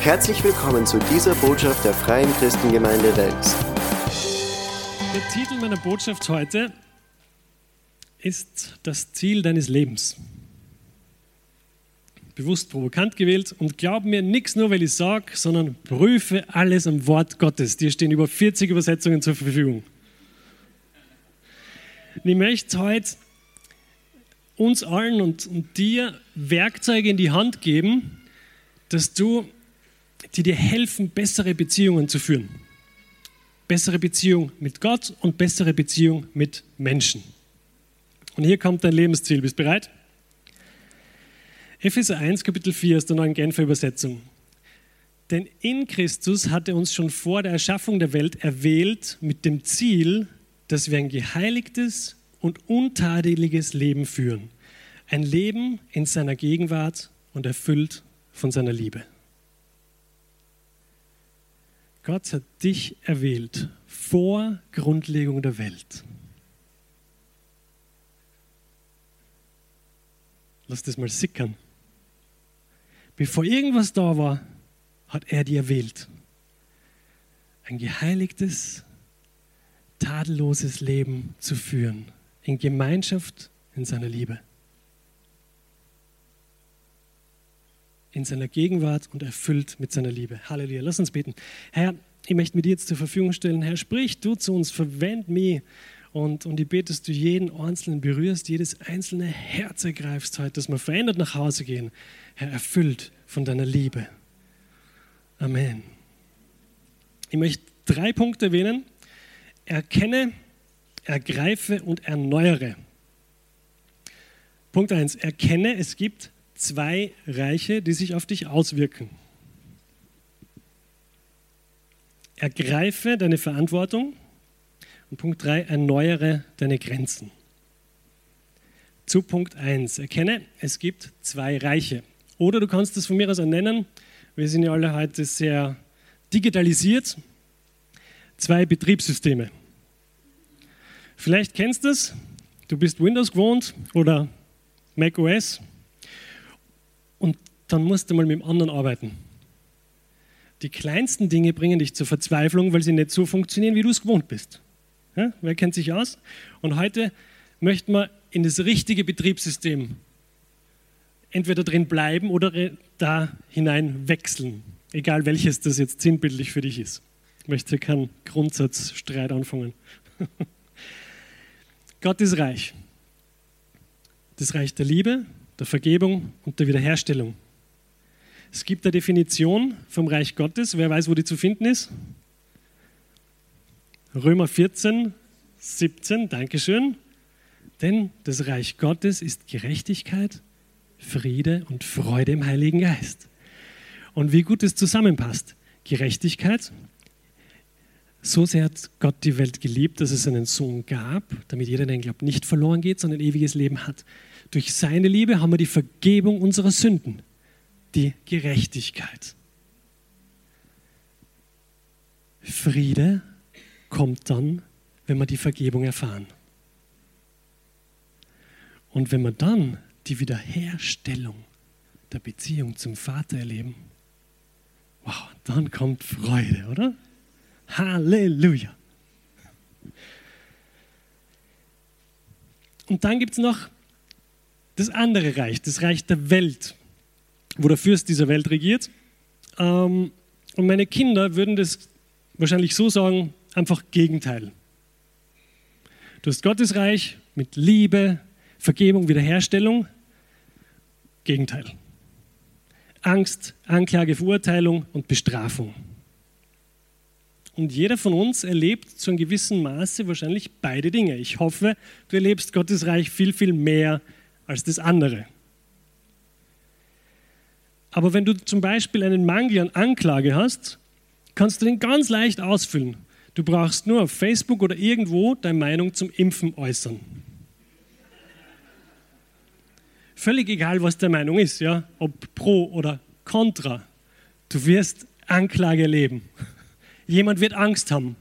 Herzlich willkommen zu dieser Botschaft der Freien Christengemeinde Wels. Der Titel meiner Botschaft heute ist das Ziel deines Lebens. Bewusst provokant gewählt und glaub mir nichts nur, weil ich sage, sondern prüfe alles am Wort Gottes. Dir stehen über 40 Übersetzungen zur Verfügung. Ich möchte heute uns allen und, und dir Werkzeuge in die Hand geben, dass du, die dir helfen, bessere Beziehungen zu führen. Bessere Beziehung mit Gott und bessere Beziehung mit Menschen. Und hier kommt dein Lebensziel. Bist du bereit? Epheser 1, Kapitel 4 ist der neuen Genfer Übersetzung. Denn in Christus hat er uns schon vor der Erschaffung der Welt erwählt mit dem Ziel, dass wir ein geheiligtes und untadeliges Leben führen. Ein Leben in seiner Gegenwart und erfüllt von seiner Liebe. Gott hat dich erwählt vor Grundlegung der Welt. Lass das mal sickern. Bevor irgendwas da war, hat er dir erwählt. Ein geheiligtes, tadelloses Leben zu führen, in Gemeinschaft in seiner Liebe. In seiner Gegenwart und erfüllt mit seiner Liebe. Halleluja. Lass uns beten. Herr, ich möchte mir dir jetzt zur Verfügung stellen. Herr, sprich du zu uns, verwend mich. Und, und ich bete, dass du jeden Einzelnen berührst, jedes einzelne Herz ergreifst heute, dass wir verändert nach Hause gehen. Herr, erfüllt von deiner Liebe. Amen. Ich möchte drei Punkte erwähnen. Erkenne, ergreife und erneuere. Punkt 1. Erkenne, es gibt zwei Reiche, die sich auf dich auswirken. Ergreife deine Verantwortung. Und Punkt 3. Erneuere deine Grenzen. Zu Punkt 1. Erkenne, es gibt zwei Reiche. Oder du kannst es von mir aus nennen, wir sind ja alle heute sehr digitalisiert, zwei Betriebssysteme. Vielleicht kennst du es, du bist Windows gewohnt oder Mac OS und dann musst du mal mit dem anderen arbeiten. Die kleinsten Dinge bringen dich zur Verzweiflung, weil sie nicht so funktionieren, wie du es gewohnt bist. Ja, wer kennt sich aus? Und heute möchten wir in das richtige Betriebssystem entweder drin bleiben oder da hinein wechseln, egal welches das jetzt sinnbildlich für dich ist. Ich möchte keinen Grundsatzstreit anfangen. Gott ist reich. Das Reich der Liebe, der Vergebung und der Wiederherstellung. Es gibt eine Definition vom Reich Gottes. Wer weiß, wo die zu finden ist? Römer 14, 17, Dankeschön. Denn das Reich Gottes ist Gerechtigkeit, Friede und Freude im Heiligen Geist. Und wie gut es zusammenpasst. Gerechtigkeit, so sehr hat Gott die Welt geliebt, dass es einen Sohn gab, damit jeder, der ihn glaubt, nicht verloren geht, sondern ein ewiges Leben hat. Durch seine Liebe haben wir die Vergebung unserer Sünden, die Gerechtigkeit. Friede kommt dann, wenn wir die Vergebung erfahren. Und wenn wir dann die Wiederherstellung der Beziehung zum Vater erleben, wow, dann kommt Freude, oder? Halleluja. Und dann gibt es noch das andere Reich, das Reich der Welt, wo der Fürst dieser Welt regiert. Ähm, und meine Kinder würden das wahrscheinlich so sagen, einfach Gegenteil. Du hast Gottes Reich mit Liebe, Vergebung, Wiederherstellung. Gegenteil. Angst, Anklage, Verurteilung und Bestrafung. Und jeder von uns erlebt zu einem gewissen Maße wahrscheinlich beide Dinge. Ich hoffe, du erlebst Gottes Reich viel, viel mehr als das andere. Aber wenn du zum Beispiel einen Mangel an Anklage hast, kannst du den ganz leicht ausfüllen. Du brauchst nur auf Facebook oder irgendwo deine Meinung zum Impfen äußern. Völlig egal, was deine Meinung ist, ja, ob pro oder contra. Du wirst Anklage erleben. Jemand wird Angst haben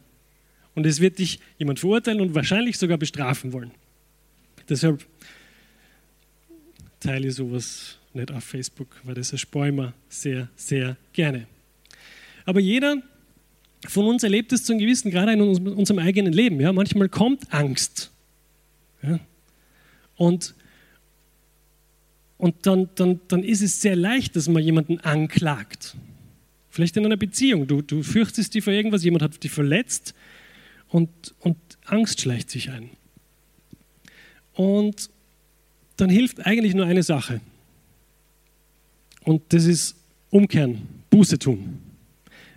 und es wird dich jemand verurteilen und wahrscheinlich sogar bestrafen wollen. Deshalb teile ich sowas nicht auf Facebook, weil das erspäume sehr, sehr gerne. Aber jeder von uns erlebt es zu einem gewissen Grad in unserem eigenen Leben. Ja? Manchmal kommt Angst. Ja? Und, und dann, dann, dann ist es sehr leicht, dass man jemanden anklagt. Vielleicht in einer Beziehung. Du, du fürchtest dich vor irgendwas, jemand hat dich verletzt und, und Angst schleicht sich ein. Und dann hilft eigentlich nur eine Sache. Und das ist umkehren, Buße tun.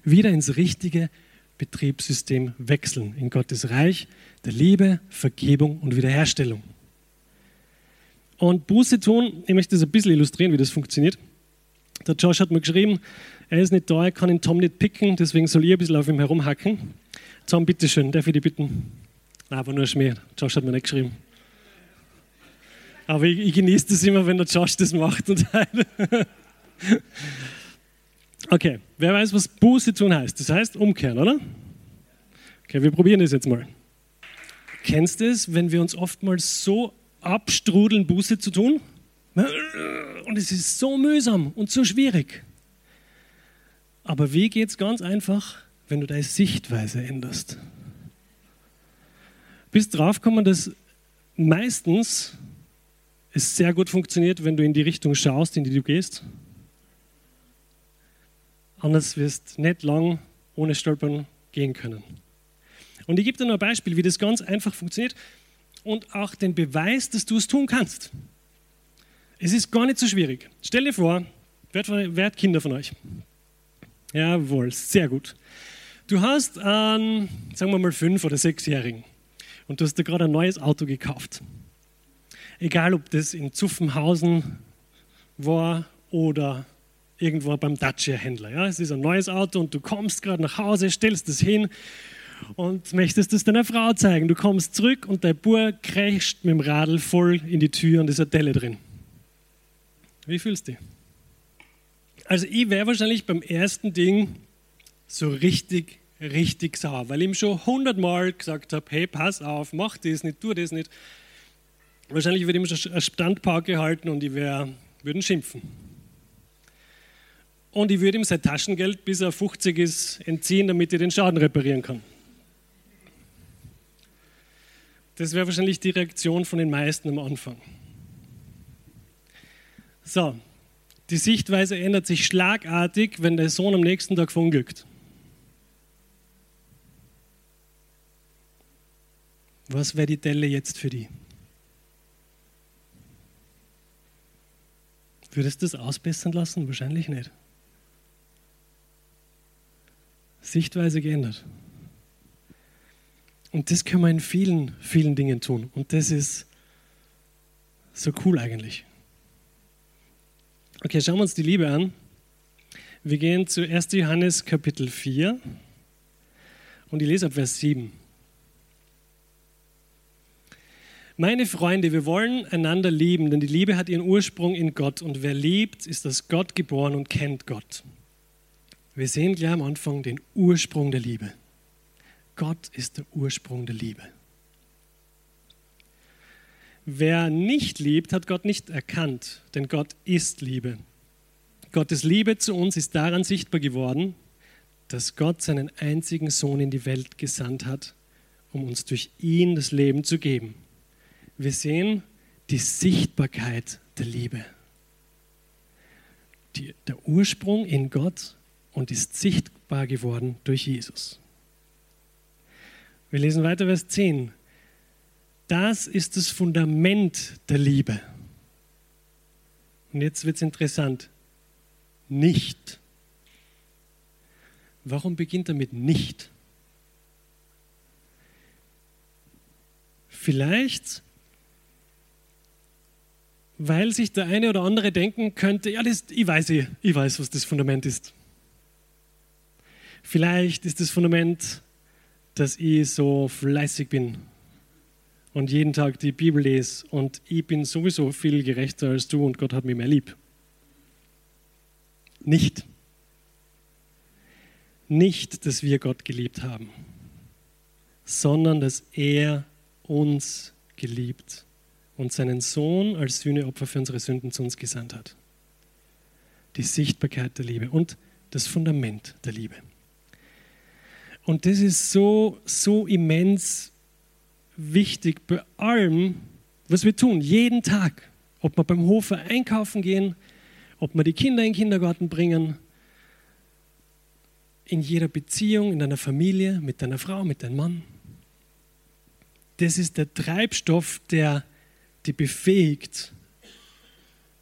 Wieder ins richtige Betriebssystem wechseln, in Gottes Reich der Liebe, Vergebung und Wiederherstellung. Und Buße tun, ich möchte das ein bisschen illustrieren, wie das funktioniert. Der Josh hat mir geschrieben, er ist nicht da, er kann den Tom nicht picken, deswegen soll ich ein bisschen auf ihm herumhacken. Tom, bitteschön, darf ich dich bitten? Nein, aber nur Schmäh. Josh hat mir nicht geschrieben. Aber ich, ich genieße das immer, wenn der Josh das macht. okay, wer weiß, was Buße tun heißt? Das heißt umkehren, oder? Okay, wir probieren das jetzt mal. Kennst du es, wenn wir uns oftmals so abstrudeln, Buße zu tun? Und es ist so mühsam und so schwierig. Aber wie geht es ganz einfach, wenn du deine Sichtweise änderst? Bist draufgekommen, dass meistens es sehr gut funktioniert, wenn du in die Richtung schaust, in die du gehst. Anders wirst du nicht lang ohne Stolpern gehen können. Und ich gebe dir noch ein Beispiel, wie das ganz einfach funktioniert und auch den Beweis, dass du es tun kannst. Es ist gar nicht so schwierig. Stell dir vor, wer hat Kinder von euch? Jawohl, sehr gut. Du hast einen, sagen wir mal, fünf- oder sechsjährigen und du hast dir gerade ein neues Auto gekauft. Egal, ob das in Zuffenhausen war oder irgendwo beim Dacia-Händler. Ja? Es ist ein neues Auto und du kommst gerade nach Hause, stellst es hin und möchtest es deiner Frau zeigen. Du kommst zurück und dein Bub kreischt mit dem Radl voll in die Tür und ist eine Delle drin. Wie fühlst du dich? Also ich wäre wahrscheinlich beim ersten Ding so richtig richtig sauer, weil ich ihm schon hundertmal gesagt habe, hey, pass auf, mach das nicht, tu das nicht. Wahrscheinlich würde ich ihm schon eine Standpauke halten und ich würde ihn schimpfen. Und ich würde ihm sein Taschengeld, bis er 50 ist, entziehen, damit er den Schaden reparieren kann. Das wäre wahrscheinlich die Reaktion von den meisten am Anfang. So, die Sichtweise ändert sich schlagartig, wenn der Sohn am nächsten Tag verunglückt. Was wäre die Delle jetzt für die? Würdest du das ausbessern lassen? Wahrscheinlich nicht. Sichtweise geändert. Und das können wir in vielen, vielen Dingen tun. Und das ist so cool eigentlich. Okay, schauen wir uns die Liebe an. Wir gehen zu 1. Johannes Kapitel 4 und ich lese ab Vers 7. Meine Freunde, wir wollen einander lieben, denn die Liebe hat ihren Ursprung in Gott und wer liebt, ist aus Gott geboren und kennt Gott. Wir sehen gleich am Anfang den Ursprung der Liebe. Gott ist der Ursprung der Liebe. Wer nicht liebt, hat Gott nicht erkannt, denn Gott ist Liebe. Gottes Liebe zu uns ist daran sichtbar geworden, dass Gott seinen einzigen Sohn in die Welt gesandt hat, um uns durch ihn das Leben zu geben. Wir sehen die Sichtbarkeit der Liebe. Die, der Ursprung in Gott und ist sichtbar geworden durch Jesus. Wir lesen weiter Vers 10. Das ist das Fundament der Liebe. Und jetzt wird es interessant. Nicht. Warum beginnt er mit nicht? Vielleicht weil sich der eine oder andere denken könnte, ja, das, ich, weiß, ich, ich weiß, was das Fundament ist. Vielleicht ist das Fundament, dass ich so fleißig bin und jeden Tag die Bibel lese und ich bin sowieso viel gerechter als du und Gott hat mich mehr lieb. Nicht. Nicht, dass wir Gott geliebt haben, sondern dass er uns geliebt und seinen Sohn als Sühneopfer für unsere Sünden zu uns gesandt hat. Die Sichtbarkeit der Liebe und das Fundament der Liebe. Und das ist so, so immens wichtig bei allem, was wir tun, jeden Tag. Ob wir beim Hofer einkaufen gehen, ob wir die Kinder in den Kindergarten bringen, in jeder Beziehung, in deiner Familie, mit deiner Frau, mit deinem Mann. Das ist der Treibstoff, der dich befähigt,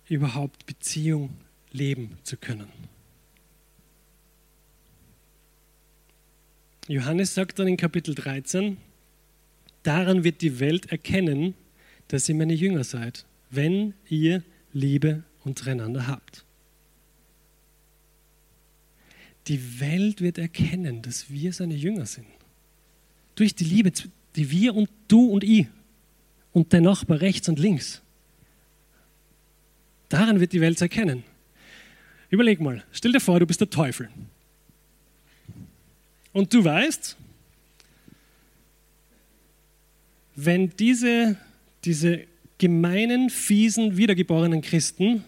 überhaupt Beziehung leben zu können. Johannes sagt dann in Kapitel 13, daran wird die Welt erkennen, dass ihr meine Jünger seid, wenn ihr Liebe untereinander habt. Die Welt wird erkennen, dass wir seine Jünger sind. Durch die Liebe, die wir und du und ich und der Nachbar rechts und links. Daran wird die Welt erkennen. Überleg mal, stell dir vor, du bist der Teufel. Und du weißt, wenn diese, diese gemeinen, fiesen, wiedergeborenen Christen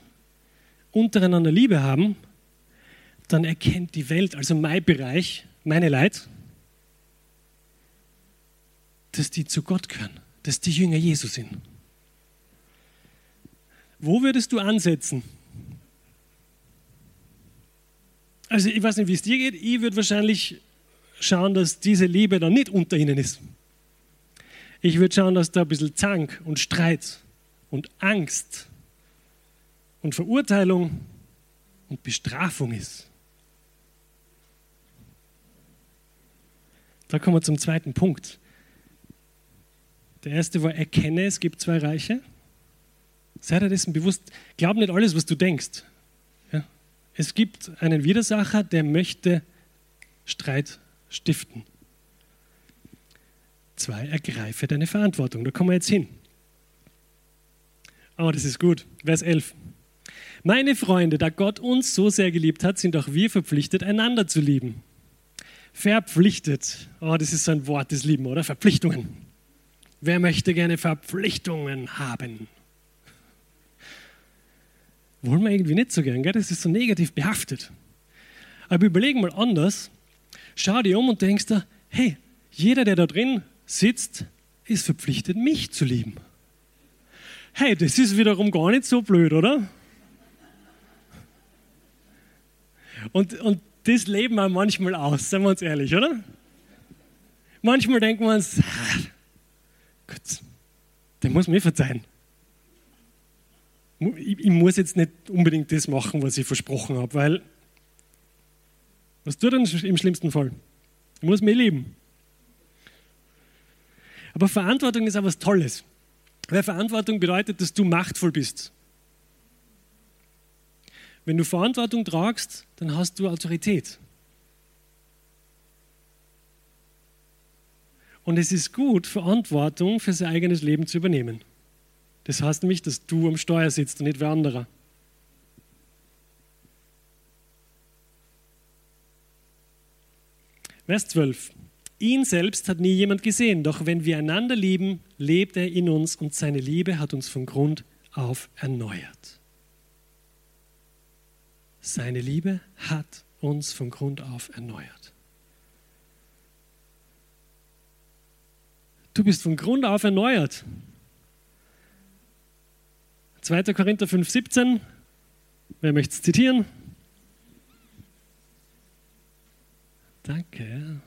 untereinander Liebe haben, dann erkennt die Welt, also mein Bereich, meine Leid, dass die zu Gott gehören, dass die Jünger Jesu sind. Wo würdest du ansetzen? Also ich weiß nicht, wie es dir geht. Ich würde wahrscheinlich schauen, dass diese Liebe dann nicht unter ihnen ist. Ich würde schauen, dass da ein bisschen Zank und Streit und Angst und Verurteilung und Bestrafung ist. Da kommen wir zum zweiten Punkt. Der erste war, erkenne, es gibt zwei Reiche. Sei dir dessen bewusst. Glaub nicht alles, was du denkst. Ja? Es gibt einen Widersacher, der möchte Streit stiften. Zwei, ergreife deine Verantwortung. Da kommen wir jetzt hin. Oh, das ist gut. Vers 11. Meine Freunde, da Gott uns so sehr geliebt hat, sind auch wir verpflichtet, einander zu lieben. Verpflichtet. Oh, das ist so ein Wort des Lieben, oder? Verpflichtungen. Wer möchte gerne Verpflichtungen haben? Wollen wir irgendwie nicht so gern, gell? Das ist so negativ behaftet. Aber überlegen mal anders. Schau dir um und denkst dir, hey, jeder, der da drin sitzt, ist verpflichtet, mich zu lieben. Hey, das ist wiederum gar nicht so blöd, oder? Und, und das leben wir manchmal aus, seien wir uns ehrlich, oder? Manchmal denken wir uns, ah, Gott, der muss mir verzeihen. Ich, ich muss jetzt nicht unbedingt das machen, was ich versprochen habe, weil was tut er im schlimmsten Fall? Ich muss mich lieben. Aber Verantwortung ist auch was Tolles. Weil Verantwortung bedeutet, dass du machtvoll bist. Wenn du Verantwortung tragst, dann hast du Autorität. Und es ist gut, Verantwortung für sein eigenes Leben zu übernehmen. Das heißt nämlich, dass du am Steuer sitzt und nicht wer anderer. Vers 12. Ihn selbst hat nie jemand gesehen, doch wenn wir einander lieben, lebt er in uns und seine Liebe hat uns von Grund auf erneuert. Seine Liebe hat uns von Grund auf erneuert. Du bist von Grund auf erneuert. 2. Korinther 5,17. Wer möchte es zitieren? Danke.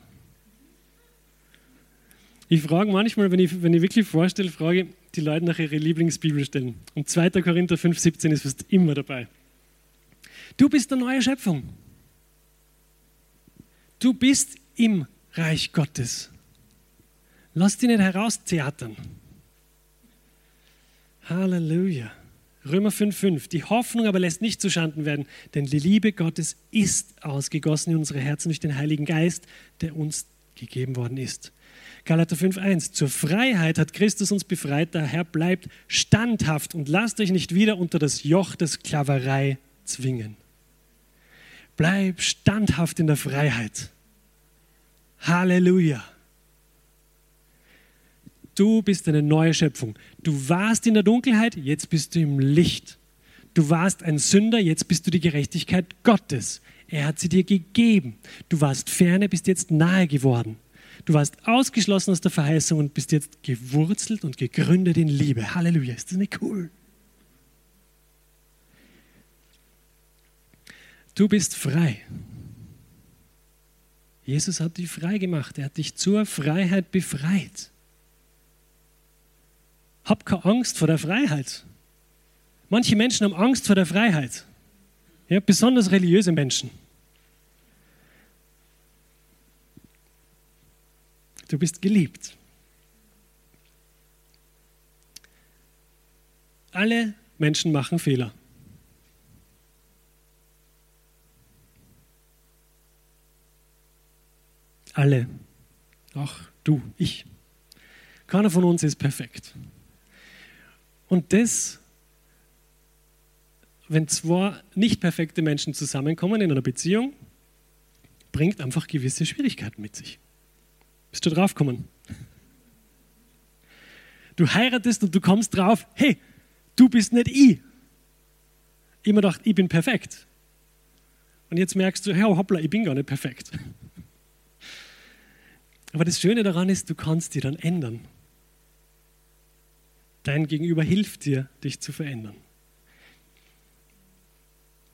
Ich frage manchmal, wenn ich, wenn ich wirklich vorstelle, frage die Leute nach ihrer Lieblingsbibelstellen. Und 2. Korinther 5,17 ist fast immer dabei. Du bist eine neue Schöpfung. Du bist im Reich Gottes. Lass dich nicht heraustheatern. Halleluja. Römer 5,5. Die Hoffnung aber lässt nicht zuschanden werden, denn die Liebe Gottes ist ausgegossen in unsere Herzen durch den Heiligen Geist, der uns gegeben worden ist. Galater 5,1. Zur Freiheit hat Christus uns befreit, daher bleibt standhaft und lasst euch nicht wieder unter das Joch der Sklaverei zwingen. Bleib standhaft in der Freiheit. Halleluja. Du bist eine neue Schöpfung. Du warst in der Dunkelheit, jetzt bist du im Licht. Du warst ein Sünder, jetzt bist du die Gerechtigkeit Gottes. Er hat sie dir gegeben. Du warst ferne, bist jetzt nahe geworden. Du warst ausgeschlossen aus der Verheißung und bist jetzt gewurzelt und gegründet in Liebe. Halleluja, ist das nicht cool? Du bist frei. Jesus hat dich frei gemacht. Er hat dich zur Freiheit befreit. Hab keine Angst vor der Freiheit. Manche Menschen haben Angst vor der Freiheit. Ja, besonders religiöse Menschen. Du bist geliebt. Alle Menschen machen Fehler. Alle. Auch du, ich. Keiner von uns ist perfekt. Und das, wenn zwei nicht perfekte Menschen zusammenkommen in einer Beziehung, bringt einfach gewisse Schwierigkeiten mit sich. Bist du draufgekommen? Du heiratest und du kommst drauf, hey, du bist nicht ich. Immer gedacht, ich bin perfekt. Und jetzt merkst du, hey, hoppla, ich bin gar nicht perfekt. Aber das Schöne daran ist, du kannst dich dann ändern. Dein Gegenüber hilft dir, dich zu verändern.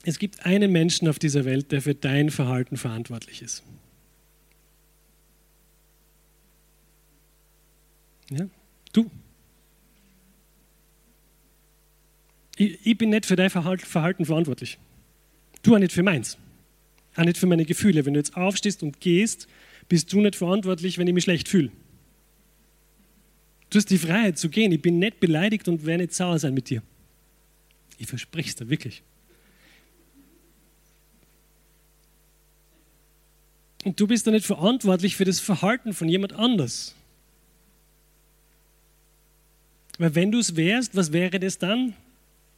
Es gibt einen Menschen auf dieser Welt, der für dein Verhalten verantwortlich ist. Ja? Du. Ich, ich, bin nicht für dein Verhalten verantwortlich. Du auch nicht für meins. Auch nicht für meine Gefühle. Wenn du jetzt aufstehst und gehst, bist du nicht verantwortlich, wenn ich mich schlecht fühle. Du hast die Freiheit zu gehen. Ich bin nicht beleidigt und werde nicht sauer sein mit dir. Ich verspreche es dir wirklich. Und du bist da nicht verantwortlich für das Verhalten von jemand anders. Weil wenn du es wärst, was wäre das dann?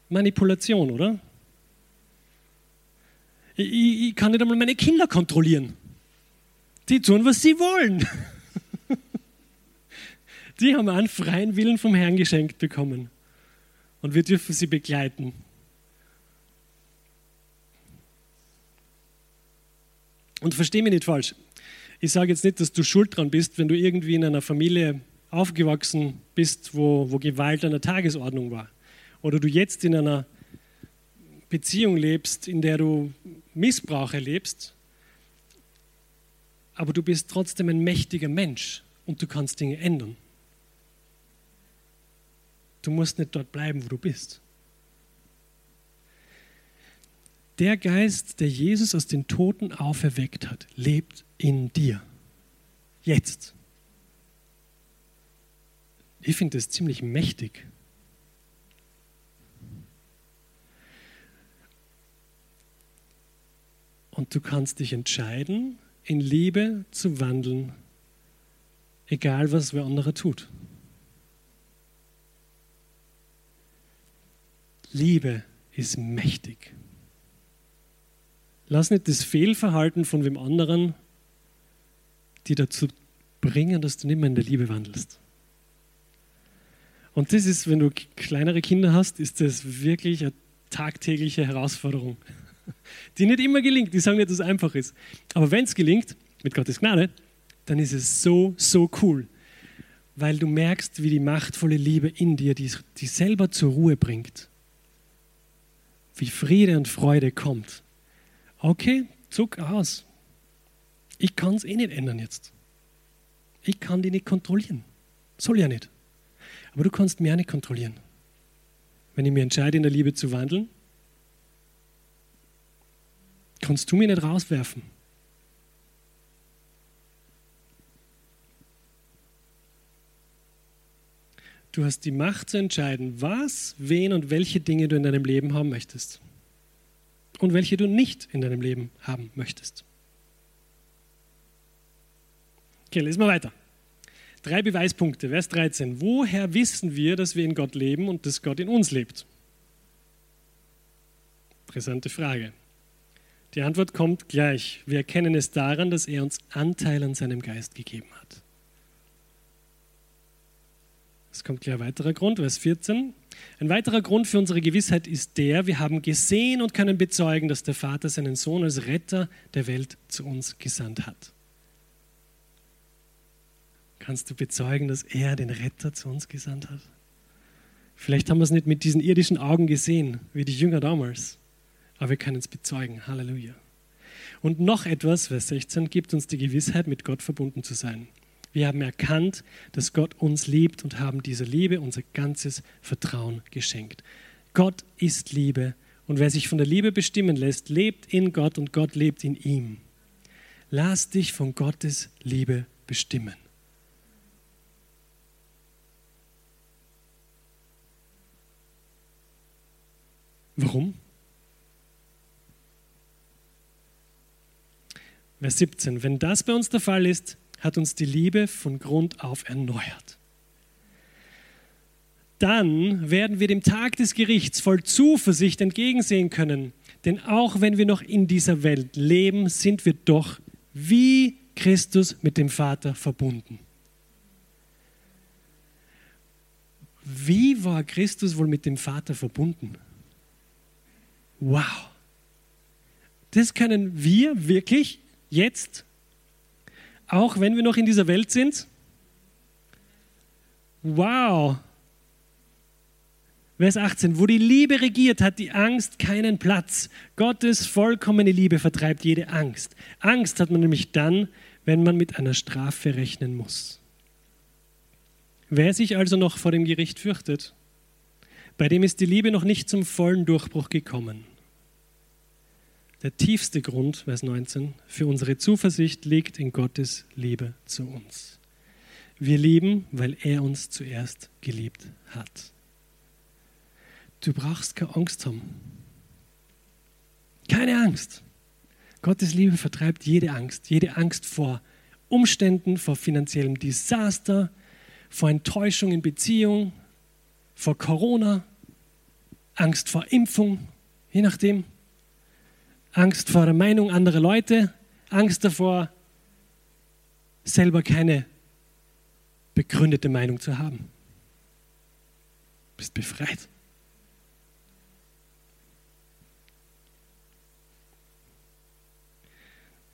Manipulation, oder? Ich, ich, kann nicht einmal meine Kinder kontrollieren. Die tun, was sie wollen. Die haben einen freien Willen vom Herrn geschenkt bekommen. Und wir dürfen sie begleiten. Und verstehe mich nicht falsch. Ich sage jetzt nicht, dass du schuld dran bist, wenn du irgendwie in einer Familie aufgewachsen bist, wo, wo Gewalt an der Tagesordnung war. Oder du jetzt in einer Beziehung lebst, in der du Missbrauch erlebst aber du bist trotzdem ein mächtiger Mensch und du kannst Dinge ändern. Du musst nicht dort bleiben, wo du bist. Der Geist, der Jesus aus den Toten auferweckt hat, lebt in dir. Jetzt. Ich finde das ziemlich mächtig. Und du kannst dich entscheiden, in Liebe zu wandeln, egal was wer andere tut. Liebe ist mächtig. Lass nicht das Fehlverhalten von wem anderen die dazu bringen, dass du nicht mehr in der Liebe wandelst. Und das ist, wenn du kleinere Kinder hast, ist das wirklich eine tagtägliche Herausforderung die nicht immer gelingt. Die sagen nicht, dass es einfach ist. Aber wenn es gelingt, mit Gottes Gnade, dann ist es so, so cool. Weil du merkst, wie die machtvolle Liebe in dir, die, die selber zur Ruhe bringt, wie Friede und Freude kommt. Okay, zuck aus. Ich kann es eh nicht ändern jetzt. Ich kann die nicht kontrollieren. Soll ja nicht. Aber du kannst mich auch nicht kontrollieren. Wenn ich mir entscheide, in der Liebe zu wandeln, kannst du mich nicht rauswerfen. Du hast die Macht zu entscheiden, was, wen und welche Dinge du in deinem Leben haben möchtest. Und welche du nicht in deinem Leben haben möchtest. Okay, lesen wir weiter. Drei Beweispunkte, Vers 13. Woher wissen wir, dass wir in Gott leben und dass Gott in uns lebt? Interessante Frage. Die Antwort kommt gleich. Wir erkennen es daran, dass er uns Anteil an seinem Geist gegeben hat. Es kommt gleich ein weiterer Grund, Vers 14. Ein weiterer Grund für unsere Gewissheit ist der, wir haben gesehen und können bezeugen, dass der Vater seinen Sohn als Retter der Welt zu uns gesandt hat. Kannst du bezeugen, dass er den Retter zu uns gesandt hat? Vielleicht haben wir es nicht mit diesen irdischen Augen gesehen, wie die Jünger damals, aber wir können es bezeugen. Halleluja. Und noch etwas, Vers 16, gibt uns die Gewissheit, mit Gott verbunden zu sein. Wir haben erkannt, dass Gott uns liebt und haben dieser Liebe unser ganzes Vertrauen geschenkt. Gott ist Liebe und wer sich von der Liebe bestimmen lässt, lebt in Gott und Gott lebt in ihm. Lass dich von Gottes Liebe bestimmen. Warum? Vers 17. Wenn das bei uns der Fall ist, hat uns die Liebe von Grund auf erneuert. Dann werden wir dem Tag des Gerichts voll Zuversicht entgegensehen können. Denn auch wenn wir noch in dieser Welt leben, sind wir doch wie Christus mit dem Vater verbunden. Wie war Christus wohl mit dem Vater verbunden? Wow. Das können wir wirklich jetzt, auch wenn wir noch in dieser Welt sind. Wow. Vers 18, wo die Liebe regiert, hat die Angst keinen Platz. Gottes vollkommene Liebe vertreibt jede Angst. Angst hat man nämlich dann, wenn man mit einer Strafe rechnen muss. Wer sich also noch vor dem Gericht fürchtet, bei dem ist die Liebe noch nicht zum vollen Durchbruch gekommen. Der tiefste Grund, Vers 19, für unsere Zuversicht liegt in Gottes Liebe zu uns. Wir lieben, weil er uns zuerst geliebt hat. Du brauchst keine Angst haben. Keine Angst. Gottes Liebe vertreibt jede Angst, jede Angst vor Umständen, vor finanziellem Desaster, vor Enttäuschung in Beziehung, vor Corona, Angst vor Impfung, je nachdem. Angst vor der Meinung anderer Leute, Angst davor, selber keine begründete Meinung zu haben. Du bist befreit.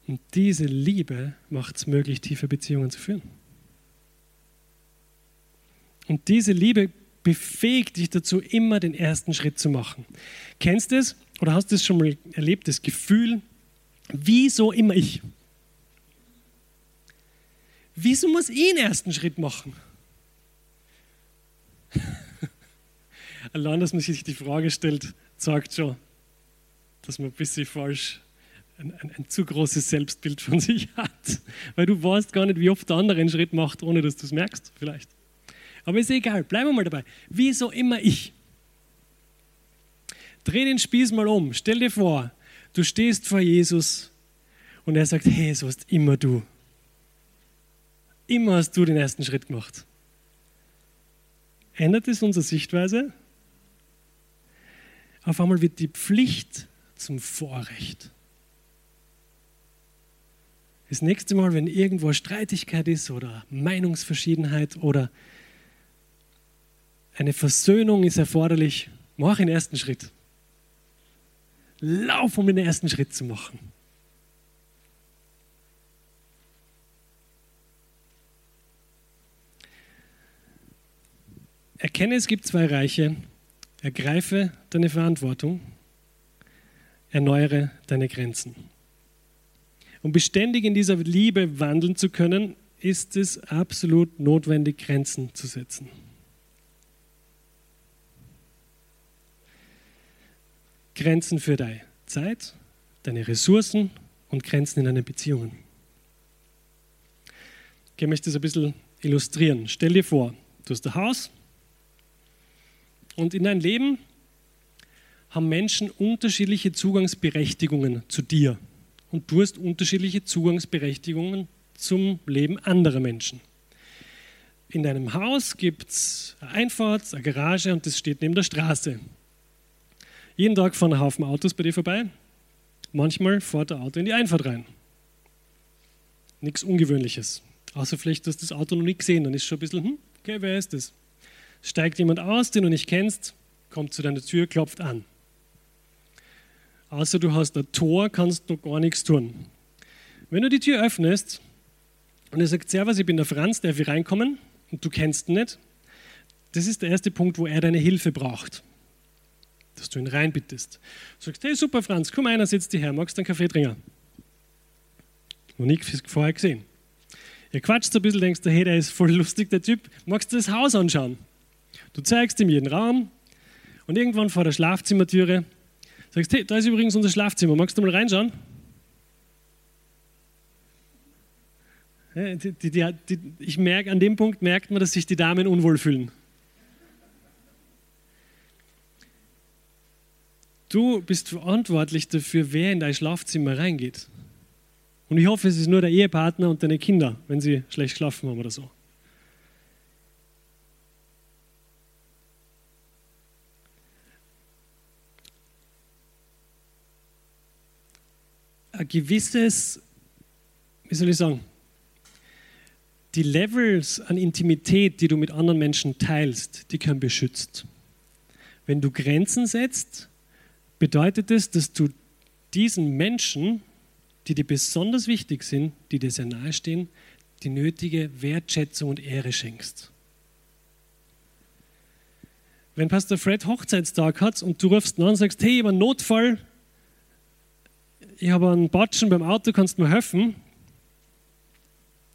Und diese Liebe macht es möglich, tiefe Beziehungen zu führen. Und diese Liebe befähigt dich dazu, immer den ersten Schritt zu machen. Kennst du es? Oder hast du es schon mal erlebt, das Gefühl, wieso immer ich? Wieso muss ich den ersten Schritt machen? Allein, dass man sich die Frage stellt, sagt schon, dass man ein bisschen falsch, ein, ein, ein, zu großes Selbstbild von sich hat. Weil du weißt gar nicht, wie oft der andere einen Schritt macht, ohne dass du es merkst, vielleicht. Aber ist egal, bleiben wir mal dabei. Wieso immer ich? Dreh den Spieß mal um. Stell dir vor, du stehst vor Jesus und er sagt, hey, so hast immer du. Immer hast du den ersten Schritt gemacht. Ändert es unsere Sichtweise? Auf einmal wird die Pflicht zum Vorrecht. Das nächste Mal, wenn irgendwo Streitigkeit ist oder Meinungsverschiedenheit oder eine Versöhnung ist erforderlich, mach den ersten Schritt. Lauf, um den ersten Schritt zu machen. Erkenne, es gibt zwei Reiche. Ergreife deine Verantwortung. Erneuere deine Grenzen. Um beständig in dieser Liebe wandeln zu können, ist es absolut notwendig, Grenzen zu setzen. Grenzen für deine Zeit, deine Ressourcen und Grenzen in deinen Beziehungen. Ich möchte das ein bisschen illustrieren. Stell dir vor, du hast ein Haus und in deinem Leben haben Menschen unterschiedliche Zugangsberechtigungen zu dir und du hast unterschiedliche Zugangsberechtigungen zum Leben anderer Menschen. In deinem Haus gibt es eine Einfahrt, eine Garage und das steht neben der Straße. Jeden Tag fahren ein Haufen Autos bei dir vorbei. Manchmal fährt der Auto in die Einfahrt rein. Nichts Ungewöhnliches. Außer vielleicht, dass das Auto noch nicht gesehen, dann ist schon ein bisschen, hm, okay, wer ist das? steigt jemand aus, den du nicht kennst, kommt zu deiner Tür, klopft an. Außer du hast ein Tor, kannst du gar nichts tun. Wenn du die Tür öffnest und er sagt, Servus, ich bin der Franz, darf ich reinkommen? Und du kennst ihn nicht, das ist der erste Punkt, wo er deine Hilfe braucht. Dass du ihn reinbittest. Du sagst, hey super Franz, komm einer, setz dich her, magst du einen Kaffee trinken? Noch nie vorher gesehen. Ihr quatscht ein bisschen, denkst du, hey, der ist voll lustig, der Typ. Magst du das Haus anschauen? Du zeigst ihm jeden Raum und irgendwann vor der Schlafzimmertüre sagst, hey, da ist übrigens unser Schlafzimmer, magst du mal reinschauen? Die, die, die, ich merke, an dem Punkt merkt man, dass sich die Damen unwohl fühlen. Du bist verantwortlich dafür, wer in dein Schlafzimmer reingeht. Und ich hoffe, es ist nur der Ehepartner und deine Kinder, wenn sie schlecht schlafen haben oder so. Ein gewisses, wie soll ich sagen, die Levels an Intimität, die du mit anderen Menschen teilst, die können beschützt. Wenn du Grenzen setzt, bedeutet es, dass du diesen Menschen, die dir besonders wichtig sind, die dir sehr nahe stehen, die nötige Wertschätzung und Ehre schenkst. Wenn Pastor Fred Hochzeitstag hat und du rufst ihn an und sagst, hey, ich habe einen Notfall, ich habe einen Batschen beim Auto, kannst du mir helfen?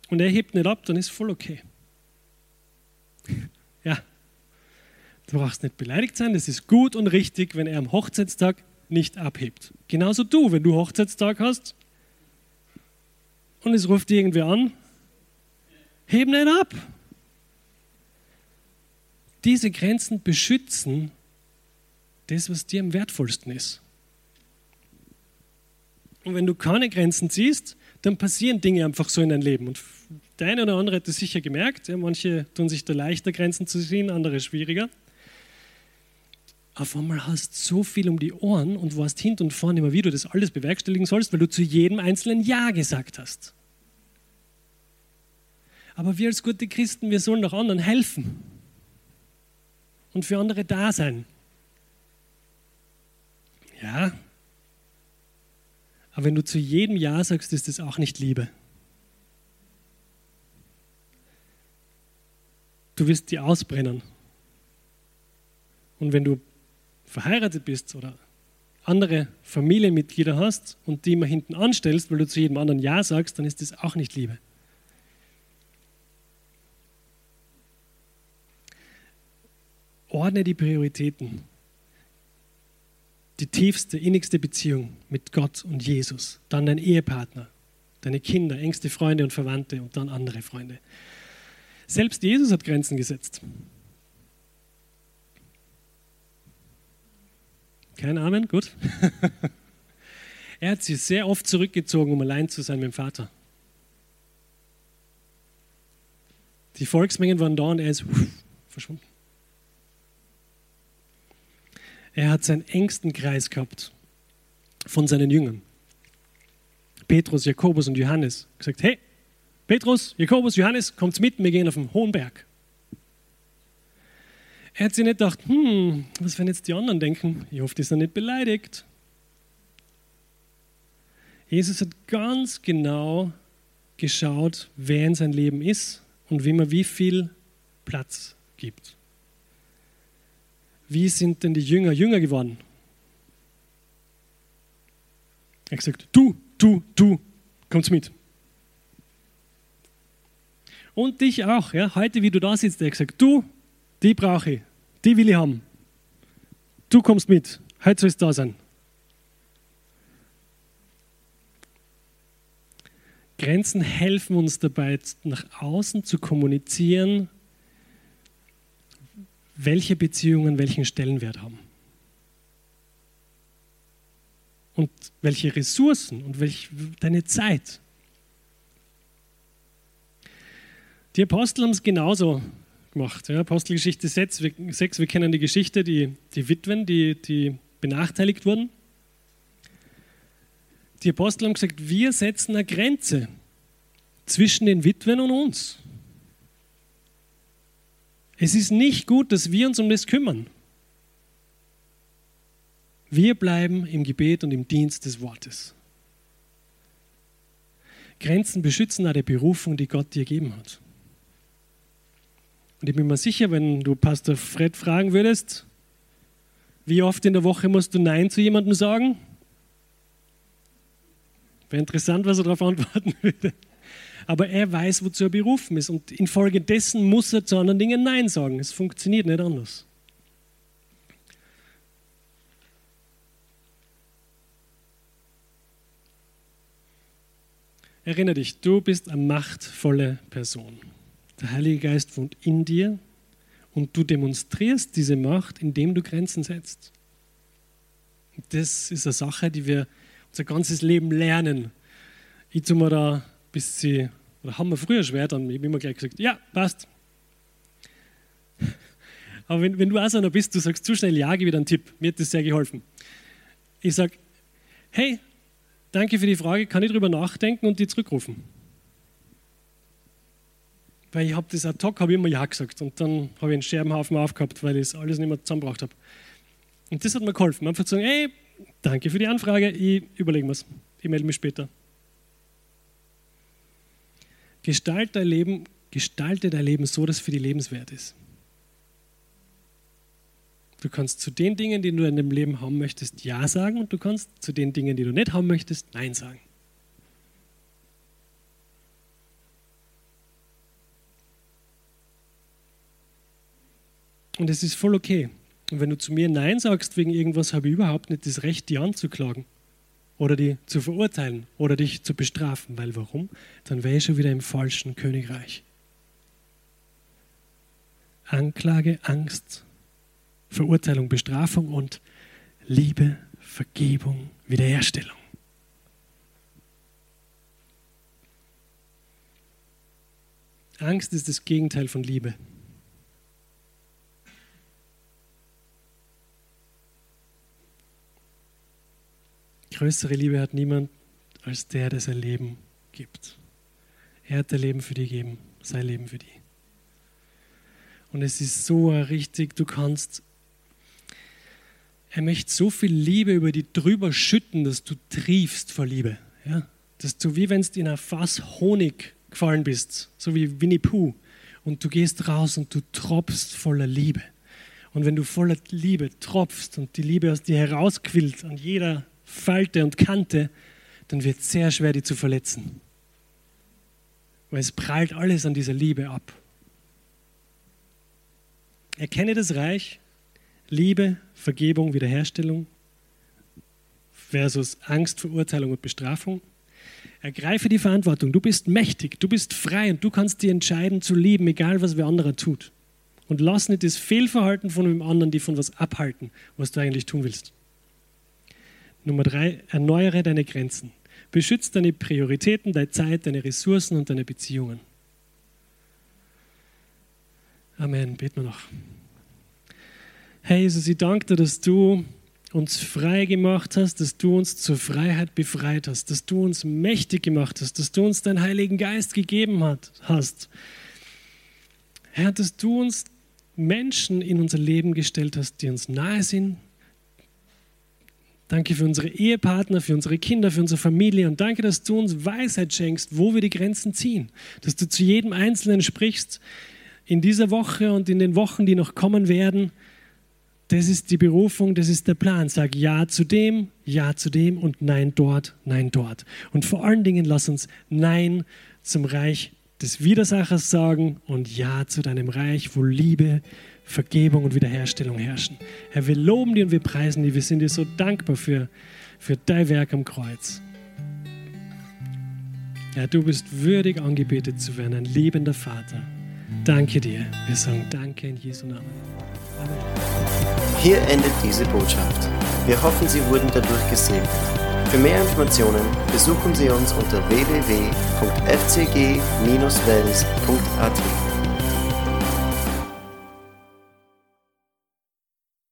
Und er hebt nicht ab, dann ist voll okay. Du brauchst nicht beleidigt sein, das ist gut und richtig, wenn er am Hochzeitstag nicht abhebt. Genauso du, wenn du Hochzeitstag hast und es ruft dir irgendwer an, heb nicht ab. Diese Grenzen beschützen das, was dir am wertvollsten ist. Und wenn du keine Grenzen ziehst, dann passieren Dinge einfach so in deinem Leben. Und der eine oder andere hat das sicher gemerkt. Ja, manche tun sich da leichter, Grenzen zu ziehen, andere schwieriger. Auf einmal hast so viel um die Ohren und weißt hinten und vorne immer, wie du das alles bewerkstelligen sollst, weil du zu jedem einzelnen Ja gesagt hast. Aber wir als gute Christen, wir sollen auch anderen helfen und für andere da sein. Ja, aber wenn du zu jedem Ja sagst, ist das auch nicht Liebe. Du wirst die ausbrennen. Und wenn du verheiratet bist oder andere Familienmitglieder hast und die immer hinten anstellst, weil du zu jedem anderen Ja sagst, dann ist das auch nicht Liebe. Ordne die Prioritäten die tiefste, innigste Beziehung mit Gott und Jesus, dann dein Ehepartner, deine Kinder, engste Freunde und Verwandte und dann andere Freunde. Selbst Jesus hat Grenzen gesetzt. Kein Amen? Gut. er hat sich sehr oft zurückgezogen, um allein zu sein mit dem Vater. Die Volksmengen waren da und er ist verschwunden. Er hat seinen engsten Kreis gehabt von seinen Jüngern. Petrus, Jakobus und Johannes. Gesagt, hey, Petrus, Jakobus, Johannes, kommt mit, wir gehen auf den hohen Berg. Er hat sich nicht gedacht, hm, was werden jetzt die anderen denken? Ich hoffe, die sind nicht beleidigt. Jesus hat ganz genau geschaut, wer in sein Leben ist und wem er wie viel Platz gibt wie sind denn die Jünger Jünger geworden? Er hat gesagt, du, du, du, kommst mit. Und dich auch, ja, heute wie du da sitzt, er hat gesagt, du, die brauche ich, die will ich haben. Du kommst mit, heute soll es da sein. Grenzen helfen uns dabei, nach außen zu kommunizieren, welche Beziehungen welchen Stellenwert haben. Und welche Ressourcen und welch, deine Zeit. Die Apostel haben es genauso gemacht. Ja, Apostelgeschichte 6 wir, 6, wir kennen die Geschichte, die, die Witwen, die, die benachteiligt wurden. Die Apostel haben gesagt, wir setzen eine Grenze zwischen den Witwen und uns. Es ist nicht gut, dass wir uns um das kümmern. Wir bleiben im Gebet und im Dienst des Wortes. Grenzen beschützen auch die Berufung, die Gott dir gegeben hat. Und ich bin mir sicher, wenn du Pastor Fred fragen würdest, wie oft in der Woche musst du Nein zu jemandem sagen? Wäre interessant, was er darauf antworten würde. Aber er weiß, wozu er berufen ist. Und infolgedessen muss er zu anderen Dingen Nein sagen. Es funktioniert nicht anders. Erinnere dich, du bist eine machtvolle Person. Der Heilige Geist wohnt in dir und du demonstrierst diese Macht, indem du Grenzen setzt. das ist eine Sache, die wir unser ganzes Leben lernen. Ich tue mir da bis sie, oder haben wir früher schwer, dann habe ich immer gleich gesagt, ja, passt. Aber wenn, wenn du auch so einer bist, du sagst zu schnell ja, gebe ich dir einen Tipp. Mir hat das sehr geholfen. Ich sage, hey, danke für die Frage, kann ich darüber nachdenken und die zurückrufen? Weil ich habe das ad hoc, habe immer Ja gesagt und dann habe ich einen Scherbenhaufen aufgehabt, weil ich es alles nicht mehr zusammengebracht habe. Und das hat mir geholfen. Einfach zu sagen, hey, danke für die Anfrage, ich überlege mir ich melde mich später. Gestalte dein Leben, gestalte dein Leben so, dass es für die lebenswert ist. Du kannst zu den Dingen, die du in deinem Leben haben möchtest, Ja sagen und du kannst zu den Dingen, die du nicht haben möchtest, Nein sagen. Und es ist voll okay. Und wenn du zu mir Nein sagst wegen irgendwas, habe ich überhaupt nicht das Recht, die anzuklagen oder die zu verurteilen oder dich zu bestrafen. Weil warum? Dann wäre ich schon wieder im falschen Königreich. Anklage, Angst, Verurteilung, Bestrafung und Liebe, Vergebung, Wiederherstellung. Angst ist das Gegenteil von Liebe. Größere Liebe hat niemand als der, der sein Leben gibt. Er hat sein Leben für dich gegeben, sein Leben für dich. Und es ist so richtig, du kannst er möchte so viel Liebe über dich drüber schütten, dass du triefst vor Liebe. Ja? Dass du wie wenn du in ein Fass Honig gefallen bist, so wie Winnie Pooh. Und du gehst raus und du tropfst voller Liebe. Und wenn du voller Liebe tropfst und die Liebe aus dir herausquillt an jeder Falte und Kante, dann wird es sehr schwer, die zu verletzen. Weil es prallt alles an dieser Liebe ab. Erkenne das Reich Liebe, Vergebung, Wiederherstellung versus Angst, Verurteilung und Bestrafung. Ergreife die Verantwortung. Du bist mächtig, du bist frei und du kannst dir entscheiden zu lieben, egal was wer anderer tut. Und lass nicht das Fehlverhalten von dem anderen, die von was abhalten, was du eigentlich tun willst. Nummer drei, erneuere deine Grenzen. Beschütze deine Prioritäten, deine Zeit, deine Ressourcen und deine Beziehungen. Amen. Beten wir noch. Herr Jesus, ich danke dir, dass du uns frei gemacht hast, dass du uns zur Freiheit befreit hast, dass du uns mächtig gemacht hast, dass du uns deinen Heiligen Geist gegeben hat, hast. Herr, dass du uns Menschen in unser Leben gestellt hast, die uns nahe sind. Danke für unsere Ehepartner, für unsere Kinder, für unsere Familie und danke, dass du uns Weisheit schenkst, wo wir die Grenzen ziehen. Dass du zu jedem Einzelnen sprichst in dieser Woche und in den Wochen, die noch kommen werden das ist die Berufung, das ist der Plan. Sag Ja zu dem, Ja zu dem und Nein dort, Nein dort. Und vor allen Dingen lass uns Nein zum Reich des Widersachers sagen und Ja zu deinem Reich, wo Liebe, Vergebung und Wiederherstellung herrschen. Herr, wir loben dir und wir preisen dir. Wir sind dir so dankbar für, für dein Werk am Kreuz. Ja, du bist würdig angebetet zu werden, ein liebender Vater. Danke dir. Wir sagen Danke in Jesu Namen. Amen. Hier endet diese Botschaft. Wir hoffen, Sie wurden dadurch gesegnet. Für mehr Informationen besuchen Sie uns unter www.fcg-wells.at.